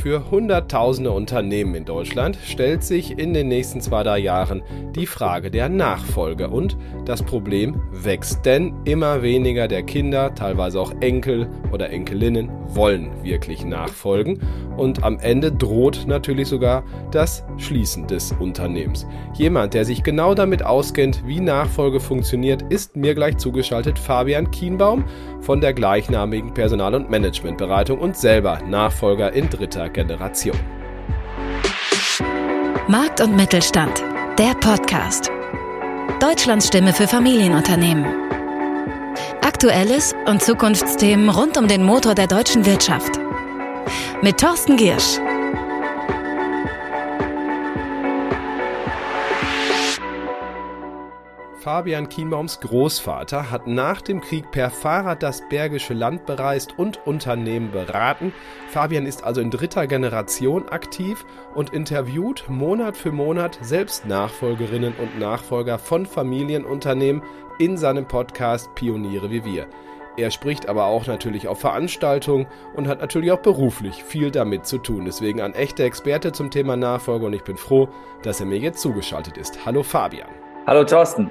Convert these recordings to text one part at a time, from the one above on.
Für Hunderttausende Unternehmen in Deutschland stellt sich in den nächsten zwei, drei Jahren die Frage der Nachfolge. Und das Problem wächst, denn immer weniger der Kinder, teilweise auch Enkel oder Enkelinnen, wollen wirklich nachfolgen. Und am Ende droht natürlich sogar das Schließen des Unternehmens. Jemand, der sich genau damit auskennt, wie Nachfolge funktioniert, ist mir gleich zugeschaltet Fabian Kienbaum von der gleichnamigen Personal- und Managementberatung und selber Nachfolger in dritter Generation. Markt und Mittelstand, der Podcast. Deutschlands Stimme für Familienunternehmen. Aktuelles und Zukunftsthemen rund um den Motor der deutschen Wirtschaft. Mit Thorsten Giersch. Fabian Kienbaums Großvater hat nach dem Krieg per Fahrrad das Bergische Land bereist und Unternehmen beraten. Fabian ist also in dritter Generation aktiv und interviewt Monat für Monat selbst Nachfolgerinnen und Nachfolger von Familienunternehmen in seinem Podcast Pioniere wie wir. Er spricht aber auch natürlich auf Veranstaltungen und hat natürlich auch beruflich viel damit zu tun. Deswegen ein echter Experte zum Thema Nachfolge und ich bin froh, dass er mir jetzt zugeschaltet ist. Hallo Fabian. Hallo Thorsten.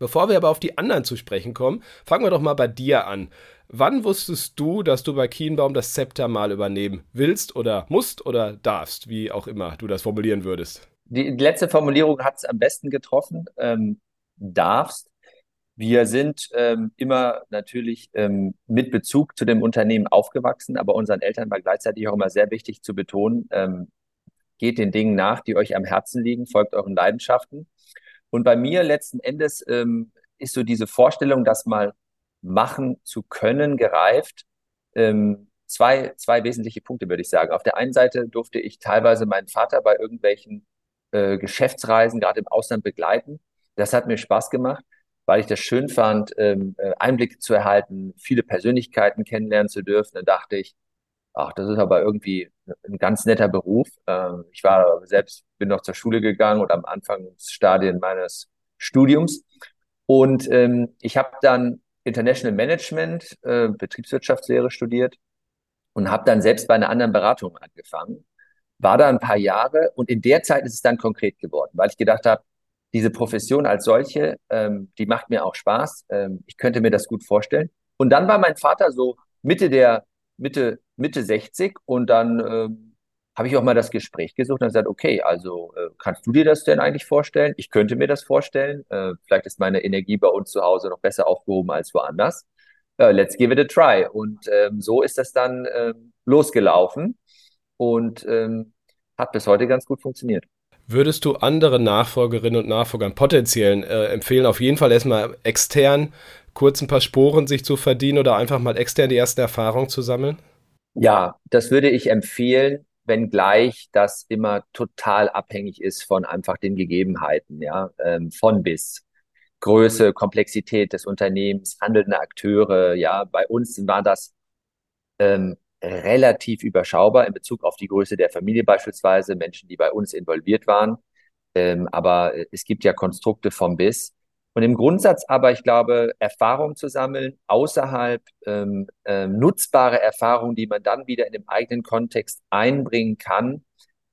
Bevor wir aber auf die anderen zu sprechen kommen, fangen wir doch mal bei dir an. Wann wusstest du, dass du bei Kienbaum das Zepter mal übernehmen willst oder musst oder darfst, wie auch immer du das formulieren würdest? Die, letzte Formulierung hat es am besten getroffen. Ähm, darfst. Wir sind ähm, immer natürlich ähm, mit Bezug zu dem Unternehmen aufgewachsen, aber unseren Eltern war gleichzeitig auch immer sehr wichtig zu betonen, ähm, geht den Dingen nach, die euch am Herzen liegen, folgt euren Leidenschaften. Und bei mir letzten Endes ähm, ist so diese Vorstellung, das mal machen zu können, gereift. Ähm, zwei, zwei wesentliche Punkte, würde ich sagen. Auf der einen Seite durfte ich teilweise meinen Vater bei irgendwelchen äh, Geschäftsreisen, gerade im Ausland, begleiten. Das hat mir Spaß gemacht, weil ich das schön fand, ähm, äh, Einblicke zu erhalten, viele Persönlichkeiten kennenlernen zu dürfen. Dann dachte ich, ach, das ist aber irgendwie ein ganz netter Beruf. Ähm, ich war selbst, bin noch zur Schule gegangen und am Anfangsstadien meines Studiums. Und ähm, ich habe dann International Management, äh, Betriebswirtschaftslehre studiert und habe dann selbst bei einer anderen Beratung angefangen. War da ein paar Jahre und in der Zeit ist es dann konkret geworden, weil ich gedacht habe, diese Profession als solche, ähm, die macht mir auch Spaß. Ähm, ich könnte mir das gut vorstellen. Und dann war mein Vater so Mitte der Mitte, Mitte 60 und dann äh, habe ich auch mal das Gespräch gesucht und gesagt, okay, also äh, kannst du dir das denn eigentlich vorstellen? Ich könnte mir das vorstellen. Äh, vielleicht ist meine Energie bei uns zu Hause noch besser aufgehoben als woanders. Äh, let's give it a try. Und ähm, so ist das dann ähm, losgelaufen und ähm, hat bis heute ganz gut funktioniert. Würdest du anderen Nachfolgerinnen und Nachfolgern potenziellen äh, empfehlen, auf jeden Fall erstmal extern kurz ein paar Sporen sich zu verdienen oder einfach mal extern die ersten Erfahrungen zu sammeln? Ja, das würde ich empfehlen, wenngleich das immer total abhängig ist von einfach den Gegebenheiten, ja, ähm, von bis. Größe, Komplexität des Unternehmens, handelnde Akteure, ja, bei uns war das ähm, relativ überschaubar in Bezug auf die Größe der Familie beispielsweise, Menschen, die bei uns involviert waren. Ähm, aber es gibt ja Konstrukte vom Biss. Und im Grundsatz aber, ich glaube, Erfahrung zu sammeln, außerhalb ähm, ähm, nutzbare Erfahrungen, die man dann wieder in dem eigenen Kontext einbringen kann,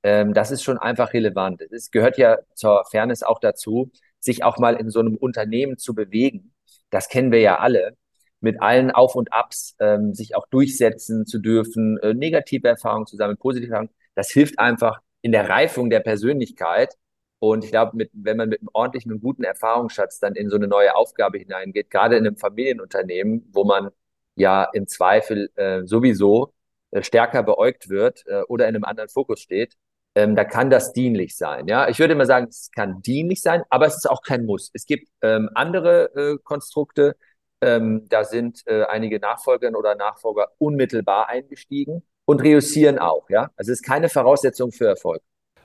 ähm, das ist schon einfach relevant. Es gehört ja zur Fairness auch dazu, sich auch mal in so einem Unternehmen zu bewegen. Das kennen wir ja alle mit allen Auf und Abs, ähm, sich auch durchsetzen zu dürfen, äh, negative Erfahrungen zu sammeln, positive Erfahrungen. Das hilft einfach in der Reifung der Persönlichkeit und ich glaube, mit, wenn man mit einem ordentlichen und guten Erfahrungsschatz dann in so eine neue Aufgabe hineingeht, gerade in einem Familienunternehmen, wo man ja im Zweifel äh, sowieso äh, stärker beäugt wird äh, oder in einem anderen Fokus steht, ähm, da kann das dienlich sein. Ja, ich würde mal sagen, es kann dienlich sein, aber es ist auch kein Muss. Es gibt ähm, andere äh, Konstrukte, ähm, da sind äh, einige Nachfolgerinnen oder Nachfolger unmittelbar eingestiegen und reüssieren auch. Ja, also es ist keine Voraussetzung für Erfolg.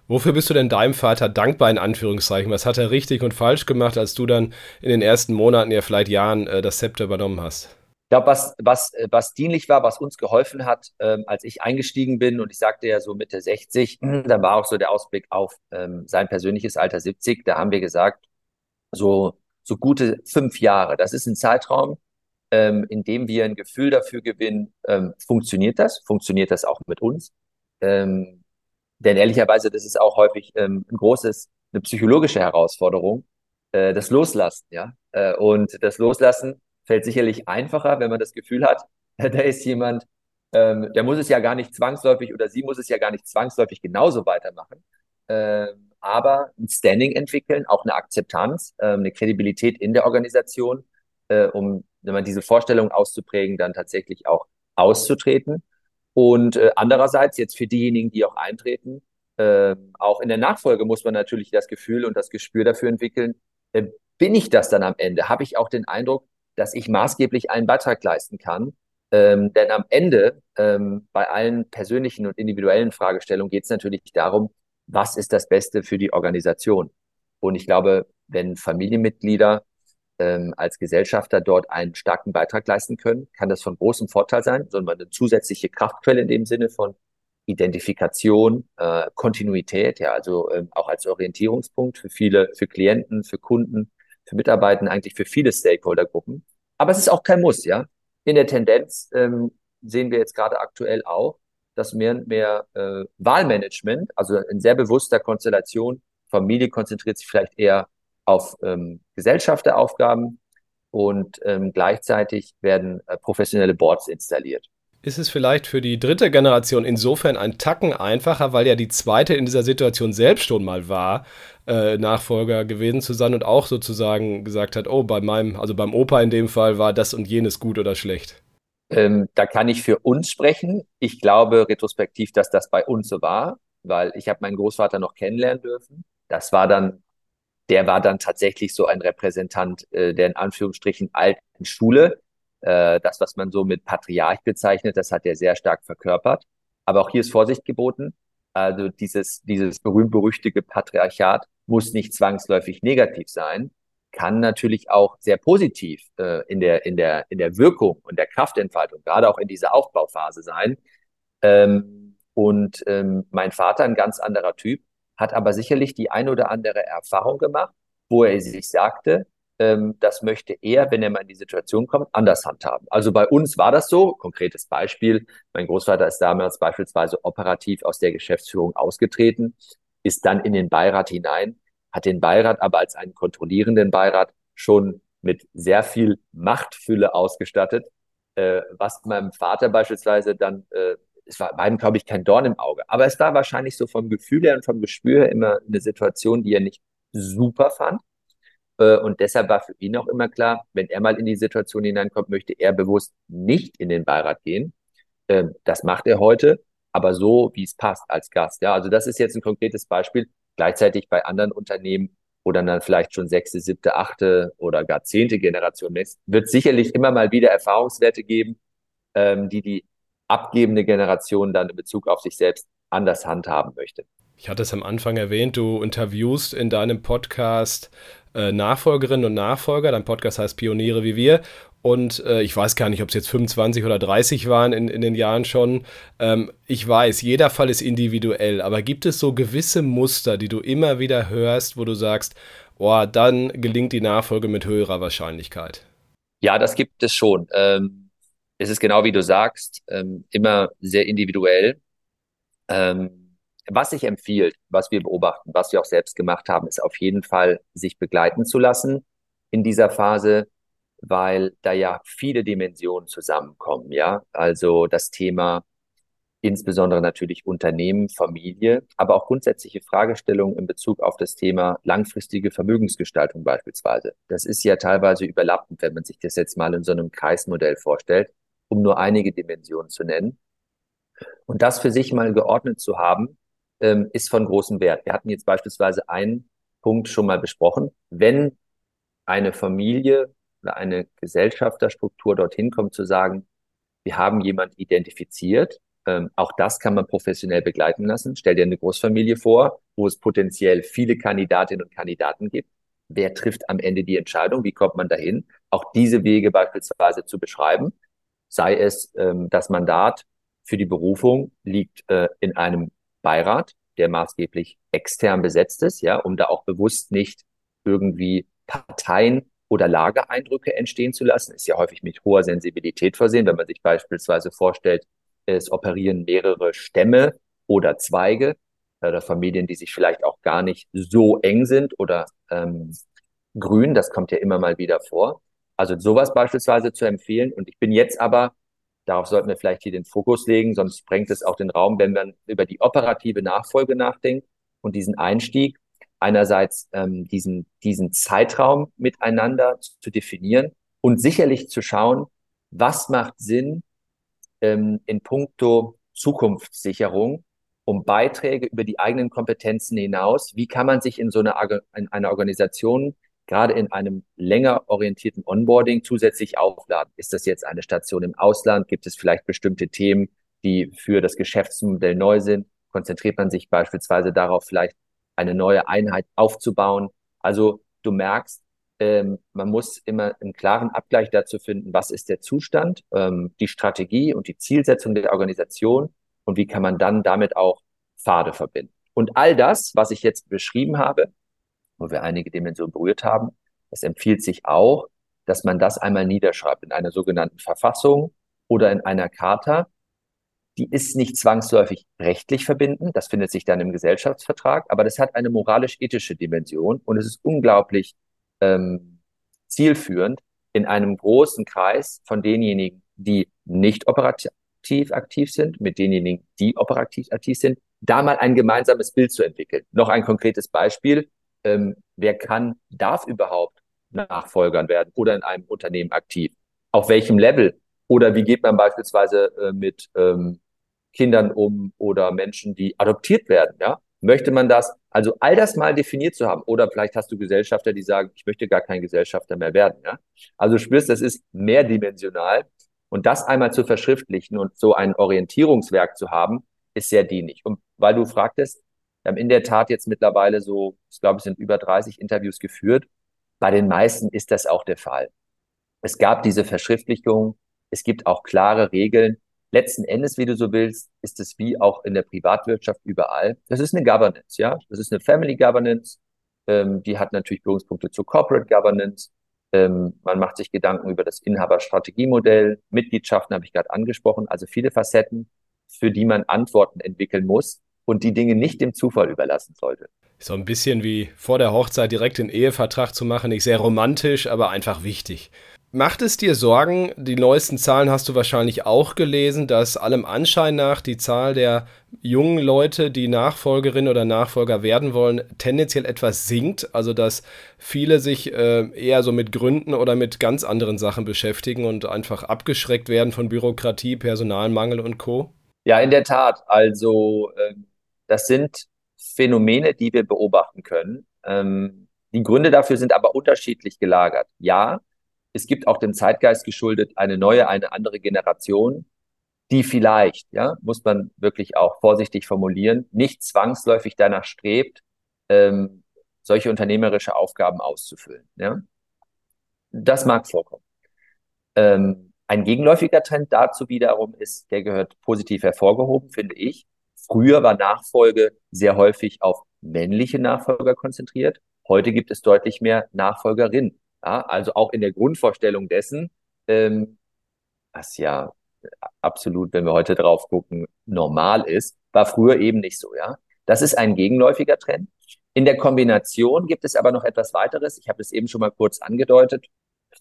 Wofür bist du denn deinem Vater dankbar, in Anführungszeichen? Was hat er richtig und falsch gemacht, als du dann in den ersten Monaten, ja vielleicht Jahren, äh, das Zepter übernommen hast? Ich glaube, was, was, was dienlich war, was uns geholfen hat, ähm, als ich eingestiegen bin und ich sagte ja so Mitte 60, dann war auch so der Ausblick auf ähm, sein persönliches Alter 70. Da haben wir gesagt, so, so gute fünf Jahre. Das ist ein Zeitraum, ähm, indem wir ein Gefühl dafür gewinnen, ähm, funktioniert das? Funktioniert das auch mit uns? Denn ehrlicherweise, das ist auch häufig ähm, ein großes, eine psychologische Herausforderung, äh, das Loslassen, ja. Äh, und das Loslassen fällt sicherlich einfacher, wenn man das Gefühl hat, da ist jemand, ähm, der muss es ja gar nicht zwangsläufig oder sie muss es ja gar nicht zwangsläufig genauso weitermachen. Ähm, aber ein Standing entwickeln, auch eine Akzeptanz, ähm, eine Kredibilität in der Organisation, äh, um wenn man diese Vorstellung auszuprägen, dann tatsächlich auch auszutreten. Und äh, andererseits jetzt für diejenigen, die auch eintreten, äh, auch in der Nachfolge muss man natürlich das Gefühl und das Gespür dafür entwickeln, äh, bin ich das dann am Ende? Habe ich auch den Eindruck, dass ich maßgeblich einen Beitrag leisten kann? Ähm, denn am Ende, ähm, bei allen persönlichen und individuellen Fragestellungen, geht es natürlich darum, was ist das Beste für die Organisation? Und ich glaube, wenn Familienmitglieder ähm, als Gesellschafter dort einen starken Beitrag leisten können, kann das von großem Vorteil sein, sondern eine zusätzliche Kraftquelle in dem Sinne von Identifikation, äh, Kontinuität, ja, also ähm, auch als Orientierungspunkt für viele, für Klienten, für Kunden, für Mitarbeiter, eigentlich für viele Stakeholdergruppen. Aber es ist auch kein Muss, ja. In der Tendenz ähm, sehen wir jetzt gerade aktuell auch, dass mehr und mehr äh, Wahlmanagement, also in sehr bewusster Konstellation, Familie konzentriert sich vielleicht eher auf ähm, Gesellschafteraufgaben und ähm, gleichzeitig werden äh, professionelle Boards installiert. Ist es vielleicht für die dritte Generation insofern ein Tacken einfacher, weil ja die zweite in dieser Situation selbst schon mal war, äh, Nachfolger gewesen zu sein und auch sozusagen gesagt hat, oh, bei meinem, also beim Opa in dem Fall war das und jenes gut oder schlecht? Ähm, da kann ich für uns sprechen. Ich glaube retrospektiv, dass das bei uns so war, weil ich habe meinen Großvater noch kennenlernen dürfen. Das war dann der war dann tatsächlich so ein Repräsentant äh, der in Anführungsstrichen alten Schule. Äh, das, was man so mit Patriarch bezeichnet, das hat er sehr stark verkörpert. Aber auch hier ist Vorsicht geboten. Also dieses, dieses berühmt-berüchtigte Patriarchat muss nicht zwangsläufig negativ sein, kann natürlich auch sehr positiv äh, in, der, in, der, in der Wirkung und der Kraftentfaltung, gerade auch in dieser Aufbauphase sein. Ähm, und ähm, mein Vater, ein ganz anderer Typ, hat aber sicherlich die ein oder andere Erfahrung gemacht, wo er sich sagte, ähm, das möchte er, wenn er mal in die Situation kommt, anders handhaben. Also bei uns war das so, konkretes Beispiel, mein Großvater ist damals beispielsweise operativ aus der Geschäftsführung ausgetreten, ist dann in den Beirat hinein, hat den Beirat aber als einen kontrollierenden Beirat schon mit sehr viel Machtfülle ausgestattet, äh, was meinem Vater beispielsweise dann äh, es war beiden, glaube ich, kein Dorn im Auge. Aber es war wahrscheinlich so vom Gefühl her und vom Gespür her immer eine Situation, die er nicht super fand. Äh, und deshalb war für ihn auch immer klar, wenn er mal in die Situation hineinkommt, möchte er bewusst nicht in den Beirat gehen. Ähm, das macht er heute, aber so, wie es passt als Gast. Ja, also das ist jetzt ein konkretes Beispiel. Gleichzeitig bei anderen Unternehmen, wo dann dann vielleicht schon sechste, siebte, achte oder gar zehnte Generation ist, wird sicherlich immer mal wieder Erfahrungswerte geben, ähm, die die abgebende Generation dann in Bezug auf sich selbst anders handhaben möchte. Ich hatte es am Anfang erwähnt, du interviewst in deinem Podcast äh, Nachfolgerinnen und Nachfolger. Dein Podcast heißt Pioniere wie wir. Und äh, ich weiß gar nicht, ob es jetzt 25 oder 30 waren in, in den Jahren schon. Ähm, ich weiß, jeder Fall ist individuell, aber gibt es so gewisse Muster, die du immer wieder hörst, wo du sagst, oh, dann gelingt die Nachfolge mit höherer Wahrscheinlichkeit? Ja, das gibt es schon. Ähm es ist genau wie du sagst, ähm, immer sehr individuell. Ähm, was sich empfiehlt, was wir beobachten, was wir auch selbst gemacht haben, ist auf jeden Fall, sich begleiten zu lassen in dieser Phase, weil da ja viele Dimensionen zusammenkommen, ja. Also das Thema insbesondere natürlich Unternehmen, Familie, aber auch grundsätzliche Fragestellungen in Bezug auf das Thema langfristige Vermögensgestaltung beispielsweise. Das ist ja teilweise überlappend, wenn man sich das jetzt mal in so einem Kreismodell vorstellt um nur einige Dimensionen zu nennen. Und das für sich mal geordnet zu haben, ähm, ist von großem Wert. Wir hatten jetzt beispielsweise einen Punkt schon mal besprochen. Wenn eine Familie oder eine Gesellschafterstruktur dorthin kommt, zu sagen, wir haben jemand identifiziert, ähm, auch das kann man professionell begleiten lassen. Stell dir eine Großfamilie vor, wo es potenziell viele Kandidatinnen und Kandidaten gibt. Wer trifft am Ende die Entscheidung? Wie kommt man dahin? Auch diese Wege beispielsweise zu beschreiben sei es ähm, das Mandat für die Berufung liegt äh, in einem Beirat, der maßgeblich extern besetzt ist, ja, um da auch bewusst nicht irgendwie Parteien oder Lageeindrücke entstehen zu lassen. Ist ja häufig mit hoher Sensibilität versehen, wenn man sich beispielsweise vorstellt, es operieren mehrere Stämme oder Zweige oder Familien, die sich vielleicht auch gar nicht so eng sind oder ähm, grün. Das kommt ja immer mal wieder vor. Also sowas beispielsweise zu empfehlen. Und ich bin jetzt aber, darauf sollten wir vielleicht hier den Fokus legen, sonst sprengt es auch den Raum, wenn man über die operative Nachfolge nachdenkt und diesen Einstieg einerseits ähm, diesen, diesen Zeitraum miteinander zu definieren und sicherlich zu schauen, was macht Sinn ähm, in puncto Zukunftssicherung, um Beiträge über die eigenen Kompetenzen hinaus, wie kann man sich in so einer, in einer Organisation gerade in einem länger orientierten Onboarding zusätzlich aufladen? Ist das jetzt eine Station im Ausland? Gibt es vielleicht bestimmte Themen, die für das Geschäftsmodell neu sind? Konzentriert man sich beispielsweise darauf, vielleicht eine neue Einheit aufzubauen. Also du merkst, ähm, man muss immer einen klaren Abgleich dazu finden, was ist der Zustand, ähm, die Strategie und die Zielsetzung der Organisation und wie kann man dann damit auch Pfade verbinden. Und all das, was ich jetzt beschrieben habe, wo wir einige Dimensionen berührt haben, das empfiehlt sich auch, dass man das einmal niederschreibt in einer sogenannten Verfassung oder in einer Charta, die ist nicht zwangsläufig rechtlich verbindend, das findet sich dann im Gesellschaftsvertrag, aber das hat eine moralisch-ethische Dimension und es ist unglaublich ähm, zielführend in einem großen Kreis von denjenigen, die nicht operativ aktiv sind, mit denjenigen, die operativ aktiv sind, da mal ein gemeinsames Bild zu entwickeln. Noch ein konkretes Beispiel. Ähm, wer kann, darf überhaupt Nachfolgern werden oder in einem Unternehmen aktiv? Auf welchem Level? Oder wie geht man beispielsweise äh, mit ähm, Kindern um oder Menschen, die adoptiert werden, ja? Möchte man das? Also all das mal definiert zu haben. Oder vielleicht hast du Gesellschafter, die sagen, ich möchte gar kein Gesellschafter mehr werden, ja? Also spürst, das ist mehrdimensional. Und das einmal zu verschriftlichen und so ein Orientierungswerk zu haben, ist sehr dienlich. Und weil du fragtest, wir haben in der Tat jetzt mittlerweile so, ich glaube, es sind über 30 Interviews geführt. Bei den meisten ist das auch der Fall. Es gab diese Verschriftlichung. Es gibt auch klare Regeln letzten Endes, wie du so willst, ist es wie auch in der Privatwirtschaft überall. Das ist eine Governance, ja. Das ist eine Family Governance. Ähm, die hat natürlich Berührungspunkte zur Corporate Governance. Ähm, man macht sich Gedanken über das Inhaberstrategiemodell. Mitgliedschaften habe ich gerade angesprochen. Also viele Facetten, für die man Antworten entwickeln muss und die Dinge nicht dem Zufall überlassen sollte. So ein bisschen wie vor der Hochzeit direkt den Ehevertrag zu machen, nicht sehr romantisch, aber einfach wichtig. Macht es dir Sorgen, die neuesten Zahlen hast du wahrscheinlich auch gelesen, dass allem Anschein nach die Zahl der jungen Leute, die Nachfolgerin oder Nachfolger werden wollen, tendenziell etwas sinkt? Also dass viele sich äh, eher so mit Gründen oder mit ganz anderen Sachen beschäftigen und einfach abgeschreckt werden von Bürokratie, Personalmangel und Co? Ja, in der Tat. Also äh, das sind Phänomene, die wir beobachten können. Ähm, die Gründe dafür sind aber unterschiedlich gelagert. Ja, es gibt auch dem Zeitgeist geschuldet eine neue, eine andere Generation, die vielleicht, ja, muss man wirklich auch vorsichtig formulieren, nicht zwangsläufig danach strebt, ähm, solche unternehmerische Aufgaben auszufüllen. Ja? Das mag vorkommen. Ähm, ein gegenläufiger Trend dazu wiederum ist, der gehört positiv hervorgehoben, finde ich. Früher war Nachfolge sehr häufig auf männliche Nachfolger konzentriert. Heute gibt es deutlich mehr Nachfolgerinnen. Ja, also auch in der Grundvorstellung dessen, ähm, was ja absolut, wenn wir heute drauf gucken, normal ist, war früher eben nicht so, ja. Das ist ein gegenläufiger Trend. In der Kombination gibt es aber noch etwas weiteres. Ich habe es eben schon mal kurz angedeutet.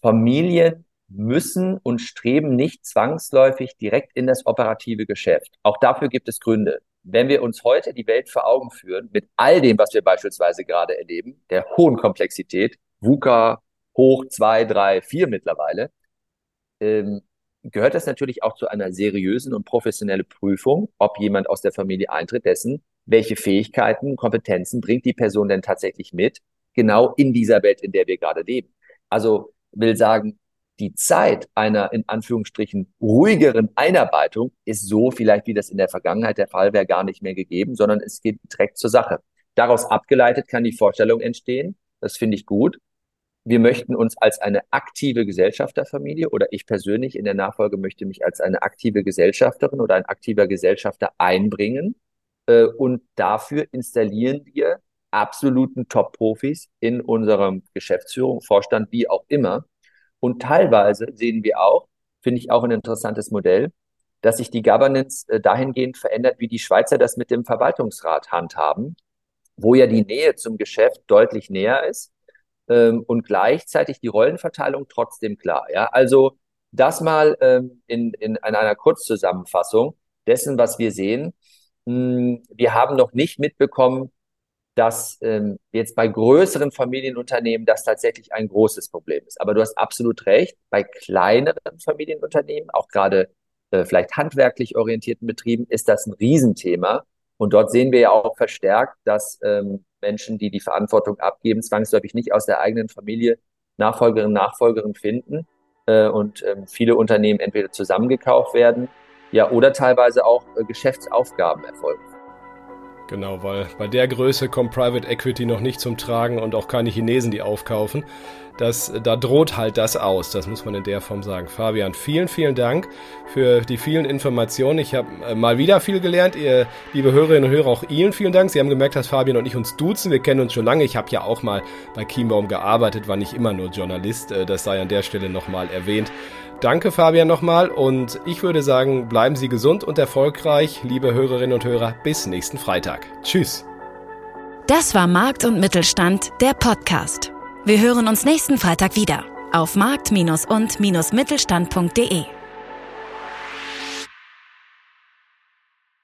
Familien müssen und streben nicht zwangsläufig direkt in das operative Geschäft. Auch dafür gibt es Gründe. Wenn wir uns heute die Welt vor Augen führen, mit all dem, was wir beispielsweise gerade erleben, der hohen Komplexität, VUCA, hoch zwei, drei, vier mittlerweile, ähm, gehört das natürlich auch zu einer seriösen und professionellen Prüfung, ob jemand aus der Familie eintritt, dessen, welche Fähigkeiten, Kompetenzen bringt die Person denn tatsächlich mit, genau in dieser Welt, in der wir gerade leben. Also will sagen, die Zeit einer in Anführungsstrichen ruhigeren Einarbeitung ist so vielleicht, wie das in der Vergangenheit der Fall wäre, gar nicht mehr gegeben, sondern es geht direkt zur Sache. Daraus abgeleitet kann die Vorstellung entstehen, das finde ich gut, wir möchten uns als eine aktive Gesellschafterfamilie oder ich persönlich in der Nachfolge möchte mich als eine aktive Gesellschafterin oder ein aktiver Gesellschafter einbringen. Äh, und dafür installieren wir absoluten Top-Profis in unserem Geschäftsführung, Vorstand, wie auch immer. Und teilweise sehen wir auch, finde ich auch ein interessantes Modell, dass sich die Governance äh, dahingehend verändert, wie die Schweizer das mit dem Verwaltungsrat handhaben, wo ja die Nähe zum Geschäft deutlich näher ist ähm, und gleichzeitig die Rollenverteilung trotzdem klar. Ja, also das mal ähm, in, in, in einer Kurzzusammenfassung dessen, was wir sehen. Hm, wir haben noch nicht mitbekommen, dass ähm, jetzt bei größeren Familienunternehmen das tatsächlich ein großes Problem ist. Aber du hast absolut recht, bei kleineren Familienunternehmen, auch gerade äh, vielleicht handwerklich orientierten Betrieben, ist das ein Riesenthema. Und dort sehen wir ja auch verstärkt, dass ähm, Menschen, die die Verantwortung abgeben, zwangsläufig nicht aus der eigenen Familie Nachfolgerinnen, Nachfolgerin finden äh, und ähm, viele Unternehmen entweder zusammengekauft werden, ja, oder teilweise auch äh, Geschäftsaufgaben erfolgen. Genau, weil bei der Größe kommt Private Equity noch nicht zum Tragen und auch keine Chinesen, die aufkaufen. Das, da droht halt das aus, das muss man in der Form sagen. Fabian, vielen, vielen Dank für die vielen Informationen. Ich habe äh, mal wieder viel gelernt. Ihr, liebe Hörerinnen und Hörer, auch Ihnen vielen Dank. Sie haben gemerkt, dass Fabian und ich uns duzen. Wir kennen uns schon lange. Ich habe ja auch mal bei Chiembaum gearbeitet, war nicht immer nur Journalist. Äh, das sei an der Stelle nochmal erwähnt. Danke Fabian nochmal und ich würde sagen, bleiben Sie gesund und erfolgreich, liebe Hörerinnen und Hörer, bis nächsten Freitag. Tschüss. Das war Markt und Mittelstand, der Podcast. Wir hören uns nächsten Freitag wieder auf markt- und-mittelstand.de.